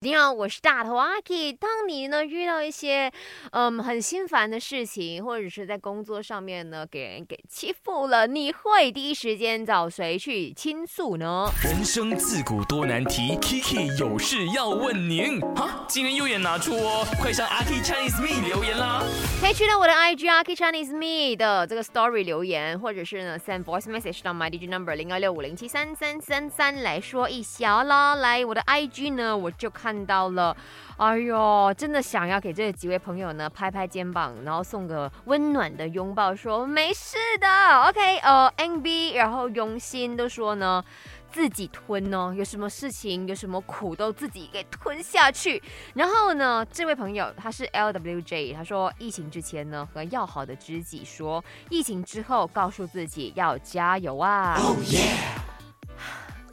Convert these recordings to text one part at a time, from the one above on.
你好，我是大头阿 K。当你呢遇到一些嗯很心烦的事情，或者是在工作上面呢给人给欺负了，你会第一时间找谁去倾诉呢？人生自古多难题，Kiki 有事要问您。哈，今天右眼拿出哦，快上阿 K Chinese Me 留言啦！可以去到我的 IG 阿 K Chinese Me 的这个 Story 留言，或者是呢 send voice message 到 my DJ number 零二六五零七三三三三来说一下啦。来，我的 IG 呢，我就看。看到了，哎呦，真的想要给这几位朋友呢拍拍肩膀，然后送个温暖的拥抱，说没事的，OK，呃，NB，然后用心都说呢，自己吞哦，有什么事情，有什么苦都自己给吞下去。然后呢，这位朋友他是 LWJ，他说疫情之前呢和要好的知己说，疫情之后告诉自己要加油啊。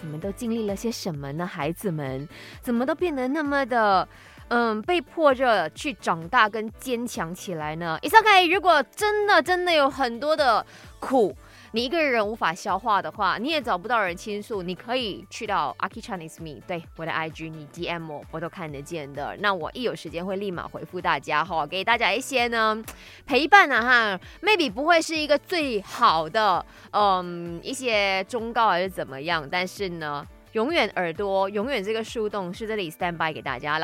你们都经历了些什么呢？孩子们怎么都变得那么的，嗯，被迫着去长大跟坚强起来呢？It's OK 如果真的真的有很多的苦。你一个人无法消化的话，你也找不到人倾诉，你可以去到 Aki Chinese Me，对我的 IG，你 DM 我，我都看得见的。那我一有时间会立马回复大家哈，给大家一些呢 陪伴啊哈，maybe 不会是一个最好的嗯一些忠告还是怎么样，但是呢，永远耳朵永远这个树洞是这里 stand by 给大家了。